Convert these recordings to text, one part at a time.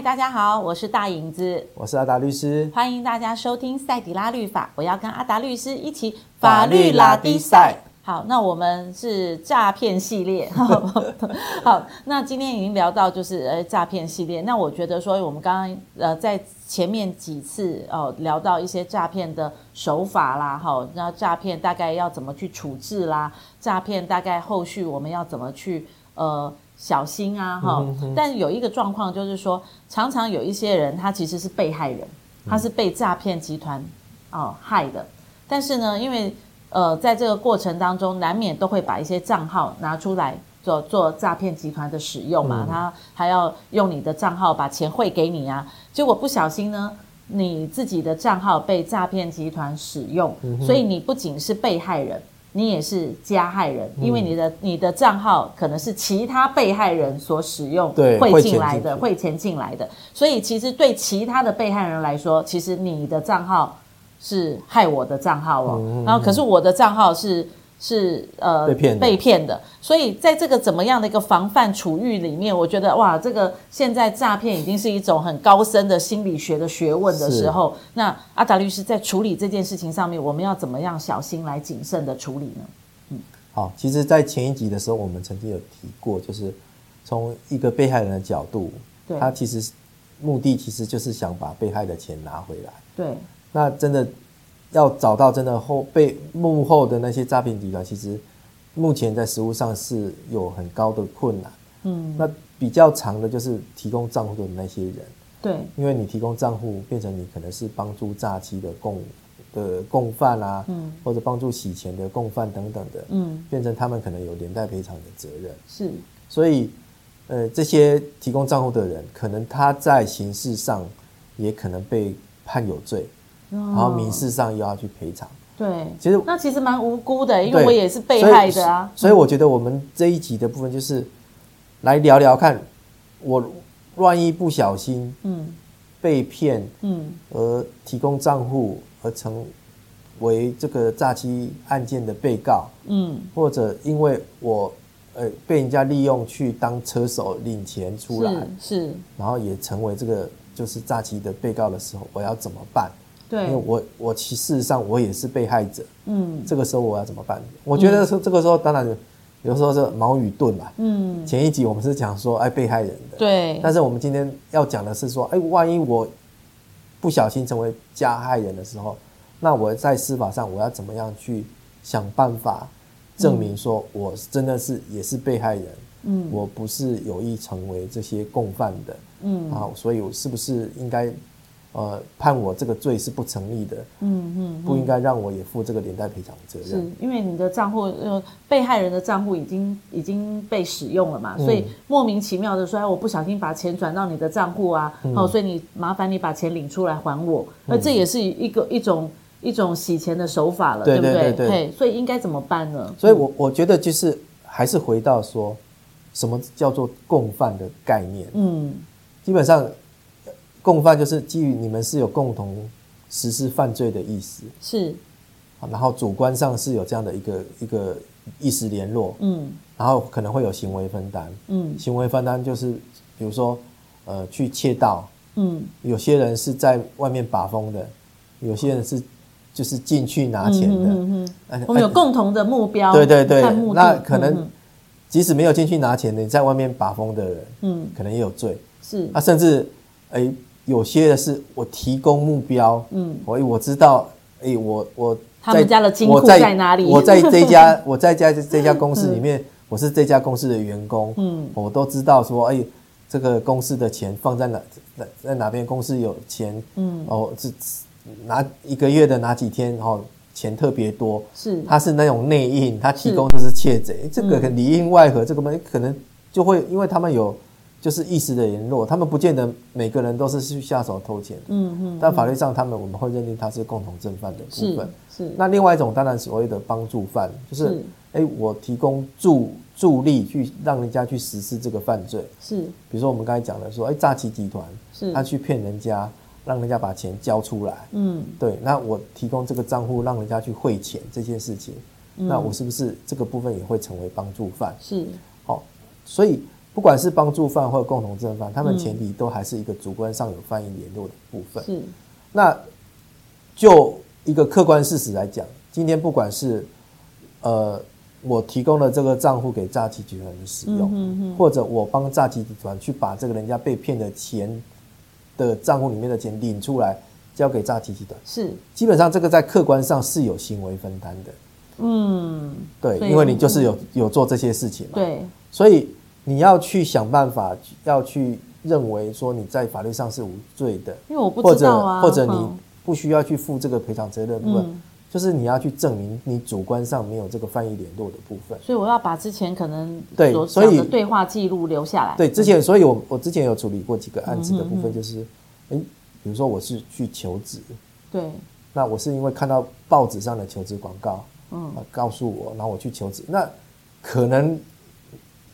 嗨，大家好，我是大影子，我是阿达律师，欢迎大家收听赛迪拉律法。我要跟阿达律师一起法律拉低赛。好，那我们是诈骗系列。好，那今天已经聊到就是呃诈骗系列。那我觉得说我们刚刚呃在前面几次哦、呃、聊到一些诈骗的手法啦，好，那诈骗大概要怎么去处置啦？诈骗大概后续我们要怎么去呃？小心啊，哈！但有一个状况就是说，常常有一些人他其实是被害人，他是被诈骗集团哦害的。但是呢，因为呃，在这个过程当中，难免都会把一些账号拿出来做做诈骗集团的使用嘛，他还要用你的账号把钱汇给你啊。结果不小心呢，你自己的账号被诈骗集团使用，所以你不仅是被害人。你也是加害人，因为你的你的账号可能是其他被害人所使用汇进来的汇钱进来的，所以其实对其他的被害人来说，其实你的账号是害我的账号哦，然后可是我的账号是。是呃被骗被骗的，所以在这个怎么样的一个防范处遇里面，我觉得哇，这个现在诈骗已经是一种很高深的心理学的学问的时候，那阿达律师在处理这件事情上面，我们要怎么样小心来谨慎的处理呢？嗯，好，其实，在前一集的时候，我们曾经有提过，就是从一个被害人的角度，他其实目的其实就是想把被害的钱拿回来，对，那真的。要找到真的后被幕后的那些诈骗集团，其实目前在实务上是有很高的困难。嗯，那比较长的就是提供账户的那些人。对，因为你提供账户，变成你可能是帮助诈欺的共的共犯啊，嗯，或者帮助洗钱的共犯等等的，嗯，变成他们可能有连带赔偿的责任。是，所以呃，这些提供账户的人，可能他在刑事上也可能被判有罪。然后民事上又要去赔偿，对，其实那其实蛮无辜的，因为我也是被害的啊。所以，所以我觉得我们这一集的部分就是来聊聊看，我万一不小心嗯。被骗嗯。而提供账户而成为这个诈欺案件的被告嗯，或者因为我呃被人家利用去当车手领钱出来是，是。然后也成为这个就是诈欺的被告的时候，我要怎么办？对，因为我我其事实上我也是被害者，嗯，这个时候我要怎么办？我觉得说这个时候当然有时候是矛与盾嘛，嗯，前一集我们是讲说哎被害人的，对，但是我们今天要讲的是说，哎，万一我不小心成为加害人的时候，那我在司法上我要怎么样去想办法证明说我真的是也是被害人，嗯，我不是有意成为这些共犯的，嗯，啊，所以我是不是应该？呃，判我这个罪是不成立的，嗯嗯，不应该让我也负这个连带赔偿责任。是因为你的账户，呃，被害人的账户已经已经被使用了嘛，所以莫名其妙的说，哎，我不小心把钱转到你的账户啊，哦，所以你麻烦你把钱领出来还我，那这也是一个一种一种洗钱的手法了，对不对？对，所以应该怎么办呢？所以我我觉得就是还是回到说，什么叫做共犯的概念？嗯，基本上。共犯就是基于你们是有共同实施犯罪的意思，是，然后主观上是有这样的一个一个意识联络，嗯，然后可能会有行为分担，嗯，行为分担就是比如说呃去窃盗，嗯，有些人是在外面把风的，有些人是就是进去拿钱的，嗯嗯嗯，我们有共同的目标，对对对，那可能即使没有进去拿钱的，你在外面把风的人，嗯，可能也有罪，是，啊，甚至哎。有些的是我提供目标，嗯，我我知道，哎、欸，我我他们家的金库在哪里？我在这家 我在家这家公司里面，我是这家公司的员工，嗯，我都知道说，哎、欸，这个公司的钱放在哪在在哪边？公司有钱，嗯，哦，是拿一个月的哪几天？哦，钱特别多，是，他是那种内应，他提供的是窃贼，这个里应外合，这个门可能就会因为他们有。就是一时的联络，他们不见得每个人都是去下手偷钱。嗯嗯。但法律上，他们我们会认定他是共同正犯的部分。是。是那另外一种，当然所谓的帮助犯，就是哎、欸，我提供助助力去让人家去实施这个犯罪。是。比如说我们刚才讲的说，哎、欸，诈欺集团，是，他去骗人家，让人家把钱交出来。嗯。对。那我提供这个账户，让人家去汇钱这件事情，嗯、那我是不是这个部分也会成为帮助犯？是。好，所以。不管是帮助犯或者共同正犯，他们前提都还是一个主观上有犯意联络的部分。是，那就一个客观事实来讲，今天不管是呃我提供了这个账户给诈欺集团的使用，嗯哼哼，或者我帮诈欺集团去把这个人家被骗的钱的账户里面的钱领出来交给诈欺集团，是，基本上这个在客观上是有行为分担的。嗯，对，因为你就是有有做这些事情嘛，对，所以你要去想办法，要去认为说你在法律上是无罪的，因为我不知道啊，或者或者你不需要去负这个赔偿责任的部分，嗯、就是你要去证明你主观上没有这个翻译联络的部分。所以我要把之前可能对所以对话记录留下来。对，之前所以我我之前有处理过几个案子的部分，就是，哎、嗯，比如说我是去求职，对，那我是因为看到报纸上的求职广告。嗯，告诉我，然后我去求职。那可能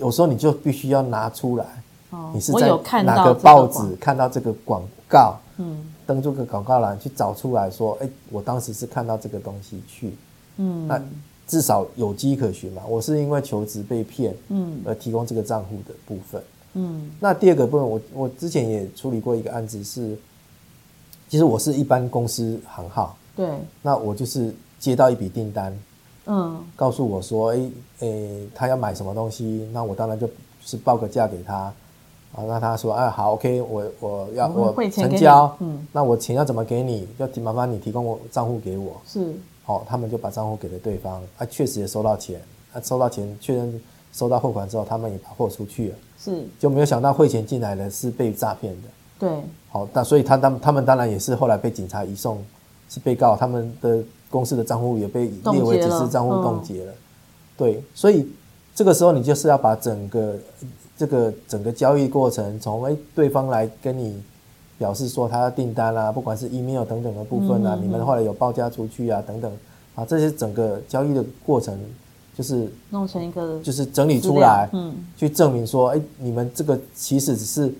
有时候你就必须要拿出来，哦、你是在哪个报纸看到这个广告？嗯，登出个广告栏去找出来说，哎，我当时是看到这个东西去。嗯，那至少有迹可循嘛。我是因为求职被骗，嗯，而提供这个账户的部分。嗯，那第二个部分，我我之前也处理过一个案子是，其实我是一般公司行号，对，那我就是。接到一笔订单，嗯，告诉我说，哎、欸，哎、欸，他要买什么东西，那我当然就是报个价给他，啊，那他说，哎，好，OK，我我要我成交，嗯，那我钱要怎么给你？要麻烦你提供我账户给我，是，好，他们就把账户给了对方，啊，确实也收到钱，啊，收到钱确认收到货款之后，他们也把货出去了，是，就没有想到汇钱进来的是被诈骗的，对，好，那所以他当他们当然也是后来被警察移送，是被告，他们的。公司的账户也被列为只是账户冻结了，对，所以这个时候你就是要把整个这个整个交易过程，从诶对方来跟你表示说他的订单啊，不管是 email 等等的部分啊，你们后来有报价出去啊等等啊，这些整个交易的过程就是弄成一个就是整理出来，嗯，去证明说，诶你们这个其实只是。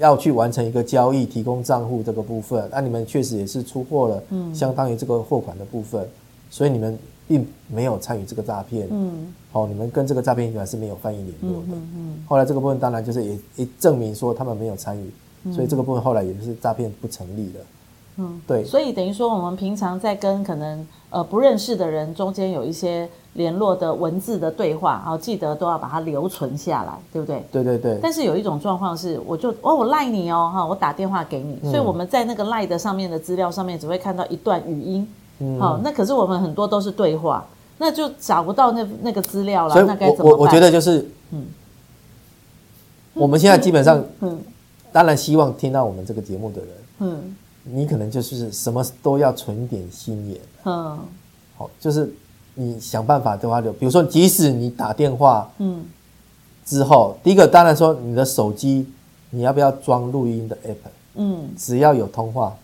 要去完成一个交易，提供账户这个部分，那、啊、你们确实也是出货了，嗯，相当于这个货款的部分，所以你们并没有参与这个诈骗，嗯，好、哦，你们跟这个诈骗集团是没有犯意联络的，嗯，后来这个部分当然就是也也证明说他们没有参与，嗯、所以这个部分后来也是诈骗不成立的，嗯，对，所以等于说我们平常在跟可能呃不认识的人中间有一些。联络的文字的对话，好，记得都要把它留存下来，对不对？对对对。但是有一种状况是，我就哦，我赖你哦，哈，我打电话给你，嗯、所以我们在那个赖的上面的资料上面只会看到一段语音，好、嗯，那可是我们很多都是对话，那就找不到那那个资料了。那该怎么办？我我觉得就是，嗯，我们现在基本上，嗯，当然希望听到我们这个节目的人，嗯，你可能就是什么都要存点心眼，嗯，好，就是。你想办法的话，就比如说，即使你打电话，嗯，之后，第一个当然说你的手机，你要不要装录音的 app？嗯，只要有通话，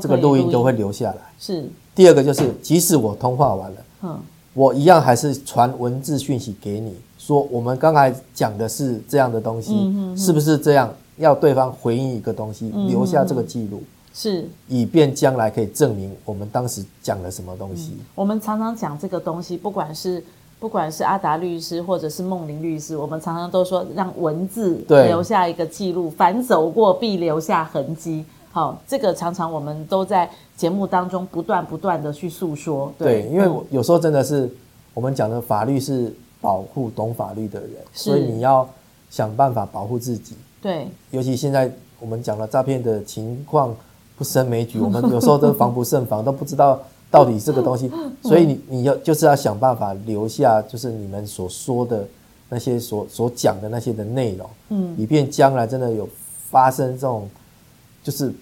这个录音都会留下来。是。第二个就是，即使我通话完了，嗯，我一样还是传文字讯息给你，说我们刚才讲的是这样的东西，嗯哼哼，是不是这样？要对方回应一个东西，留下这个记录。是，以便将来可以证明我们当时讲了什么东西。嗯、我们常常讲这个东西，不管是不管是阿达律师或者是孟玲律师，我们常常都说让文字留下一个记录，凡走过必留下痕迹。好，这个常常我们都在节目当中不断不断的去诉说。对，对，因为有时候真的是我们讲的法律是保护懂法律的人，所以你要想办法保护自己。对，尤其现在我们讲了诈骗的情况。不胜枚举，我们有时候都防不胜防，都不知道到底这个东西，所以你你要就是要想办法留下，就是你们所说的那些所所讲的那些的内容，嗯，以便将来真的有发生这种就是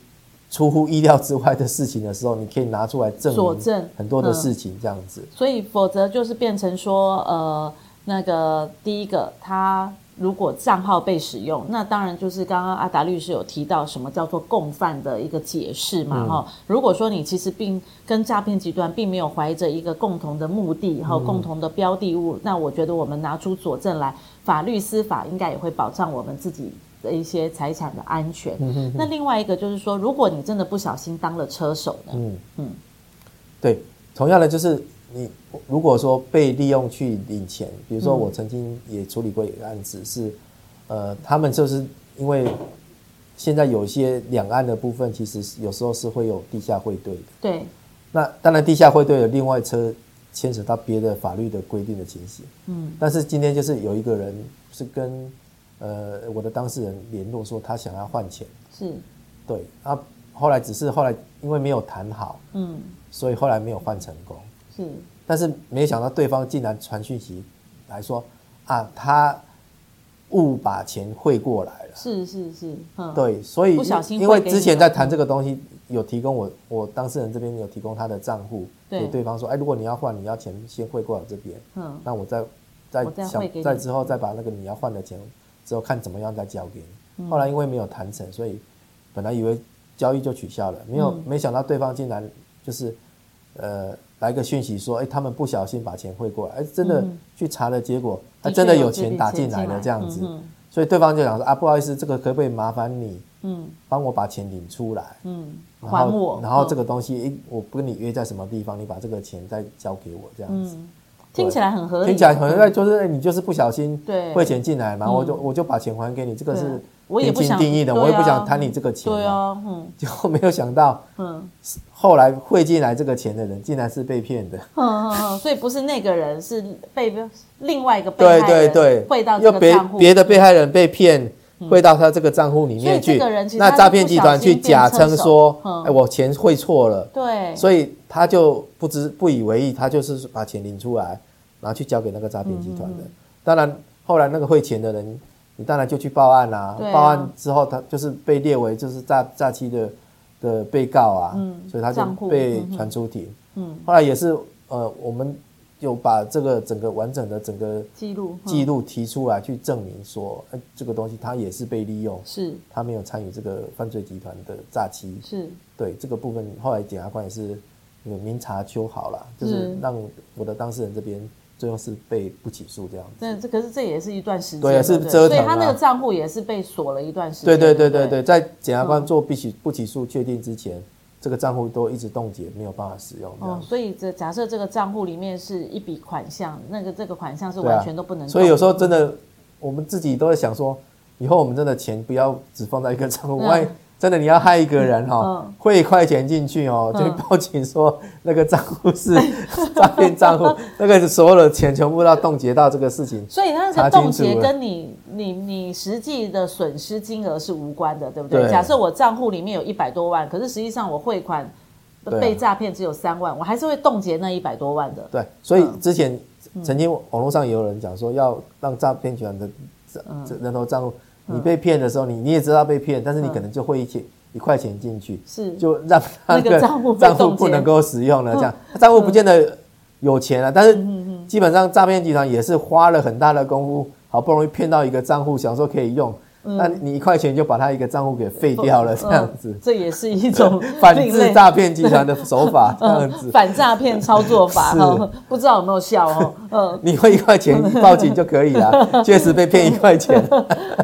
出乎意料之外的事情的时候，你可以拿出来证明很多的事情这样子。所以否则就是变成说，呃，那个第一个他。如果账号被使用，那当然就是刚刚阿达律师有提到什么叫做共犯的一个解释嘛，哈、嗯。如果说你其实并跟诈骗集团并没有怀着一个共同的目的和共同的标的物，嗯、那我觉得我们拿出佐证来，法律司法应该也会保障我们自己的一些财产的安全。嗯、哼哼那另外一个就是说，如果你真的不小心当了车手呢？嗯嗯，对，同样的就是。你如果说被利用去领钱，比如说我曾经也处理过一个案子是，是呃，他们就是因为现在有一些两岸的部分，其实有时候是会有地下汇兑的。对。那当然，地下汇兑有另外车牵扯到别的法律的规定的情形。嗯。但是今天就是有一个人是跟呃我的当事人联络说，他想要换钱。是。对。啊，后来只是后来因为没有谈好，嗯，所以后来没有换成功。是。但是没想到对方竟然传讯息来说啊，他误把钱汇过来了。是是是，嗯，对，所以不小心因为之前在谈这个东西，有提供我我当事人这边有提供他的账户给对方说，哎，如果你要换，你要钱先汇过来这边，嗯，那我再再想再之后再把那个你要换的钱之后看怎么样再交给你。后来因为没有谈成，所以本来以为交易就取消了，没有没想到对方竟然就是呃。来个讯息说，哎，他们不小心把钱汇过来，哎，真的去查了，结果他真的有钱打进来了，这样子，所以对方就想说啊，不好意思，这个可不可以麻烦你，嗯，帮我把钱领出来，嗯，还我，然后这个东西，哎，我不跟你约在什么地方，你把这个钱再交给我，这样子，听起来很合理，听起来很合理，就是你就是不小心汇钱进来嘛，我就我就把钱还给你，这个是。我也不想定义的，我也不想贪你这个钱。对啊，嗯，就没有想到，嗯，后来汇进来这个钱的人，竟然是被骗的。嗯嗯嗯，所以不是那个人，是被另外一个被害人对对对汇到这个账户，别别的被害人被骗汇到他这个账户里面去。那诈骗集团去假称说，哎，我钱汇错了。对，所以他就不知不以为意，他就是把钱领出来，然后去交给那个诈骗集团的。当然，后来那个汇钱的人。你当然就去报案啦、啊，报案之后他就是被列为就是诈诈欺的的被告啊，嗯、所以他就被传出庭。嗯。嗯、后来也是呃，我们有把这个整个完整的整个记录记录提出来去证明说，哎，这个东西他也是被利用，是，他没有参与这个犯罪集团的诈欺，是。对这个部分，后来检察官也是有明察秋毫了，就是。让我的当事人这边。最后是被不起诉这样子，这这可是这也是一段时间，对，是折腾，所以他那个账户也是被锁了一段时间。对对对对对，在检察官做不起不起诉确定之前，这个账户都一直冻结，没有办法使用。哦，所以这假设这个账户里面是一笔款项，那个这个款项是完全都不能。所以有时候真的，我们自己都在想说，以后我们真的钱不要只放在一个账户，万一。真的，你要害一个人哈，汇一块钱进去哦，就报警说那个账户是 诈骗账户，那个所有的钱全部要冻结到这个事情。所以那个冻结跟你你你实际的损失金额是无关的，对不对？对，假设我账户里面有一百多万，可是实际上我汇款被诈骗只有三万，我还是会冻结那一百多万的。对，所以之前曾经网络上也有人讲说，要让诈骗集团的这人头账户。你被骗的时候，你你也知道被骗，但是你可能就会一钱一块钱进去，是。就让那个账户 不能够使用了，这样。账户不见得有钱了，但是基本上诈骗集团也是花了很大的功夫，好不容易骗到一个账户，想说可以用。那你一块钱就把他一个账户给废掉了，这样子，这也是一种 反制诈骗集团的手法，这样子，反诈骗操作法，是，不知道有没有效哦？嗯，你会一块钱报警就可以了，确实被骗一块钱。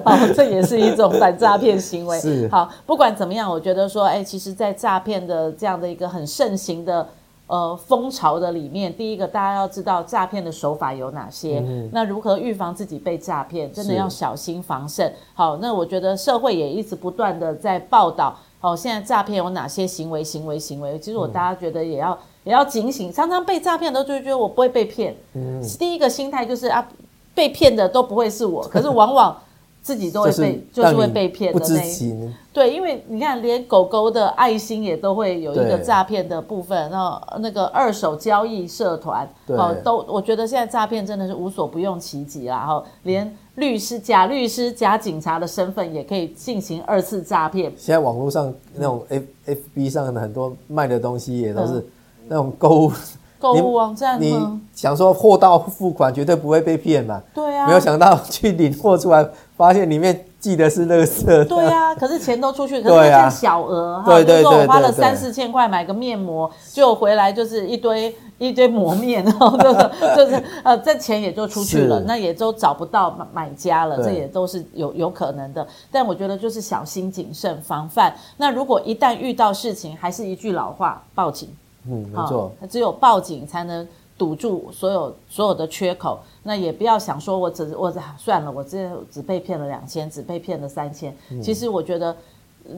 好，这也是一种反诈骗行为。是，好，不管怎么样，我觉得说，哎，其实，在诈骗的这样的一个很盛行的。呃，风潮的里面，第一个大家要知道诈骗的手法有哪些，嗯、那如何预防自己被诈骗，真的要小心防慎。好，那我觉得社会也一直不断的在报道，好，现在诈骗有哪些行为，行为，行为。其实我大家觉得也要、嗯、也要警醒，常常被诈骗的都就觉得我不会被骗。嗯，第一个心态就是啊，被骗的都不会是我，可是往往。自己都会被，就是会被骗的那一，对，因为你看，连狗狗的爱心也都会有一个诈骗的部分，然后那个二手交易社团，哦，都，我觉得现在诈骗真的是无所不用其极啦，然后连律师、假律师、假警察的身份也可以进行二次诈骗。现在网络上那种 F F B 上的很多卖的东西也都是那种购物。购物网站，你想说货到付款绝对不会被骗嘛？对啊，没有想到去领货出来，发现里面寄的是垃圾。对啊，可是钱都出去，可是那件小额哈，比如说我花了三四千块买个面膜，就回来就是一堆 一堆磨面，然后就是 就是呃，这钱也就出去了，那也都找不到买买家了，这也都是有有可能的。但我觉得就是小心谨慎防范。那如果一旦遇到事情，还是一句老话，报警。嗯，没错，只有报警才能堵住所有所有的缺口。那也不要想说我只我算了，我这只被骗了两千，只被骗了三千。嗯、其实我觉得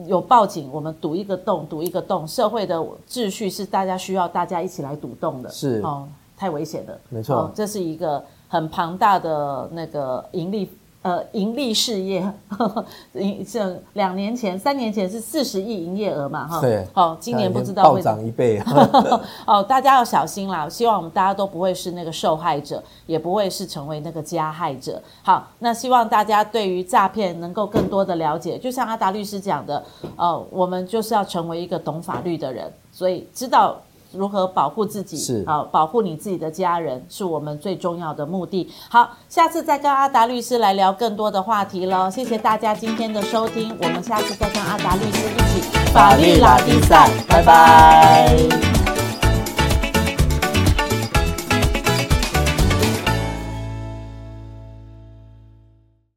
有报警，我们堵一个洞，堵一个洞，社会的秩序是大家需要大家一起来堵洞的。是哦，太危险了。没错、哦，这是一个很庞大的那个盈利。呃，盈利事业，盈这两年前、三年前是四十亿营业额嘛，哈，对，好、哦，今年不知道会暴涨一倍，哦，大家要小心啦。希望我们大家都不会是那个受害者，也不会是成为那个加害者。好，那希望大家对于诈骗能够更多的了解，就像阿达律师讲的，呃，我们就是要成为一个懂法律的人，所以知道。如何保护自己？是好，保护你自己的家人，是我们最重要的目的。好，下次再跟阿达律师来聊更多的话题喽。谢谢大家今天的收听，我们下次再跟阿达律师一起法律拉力赛，拜拜。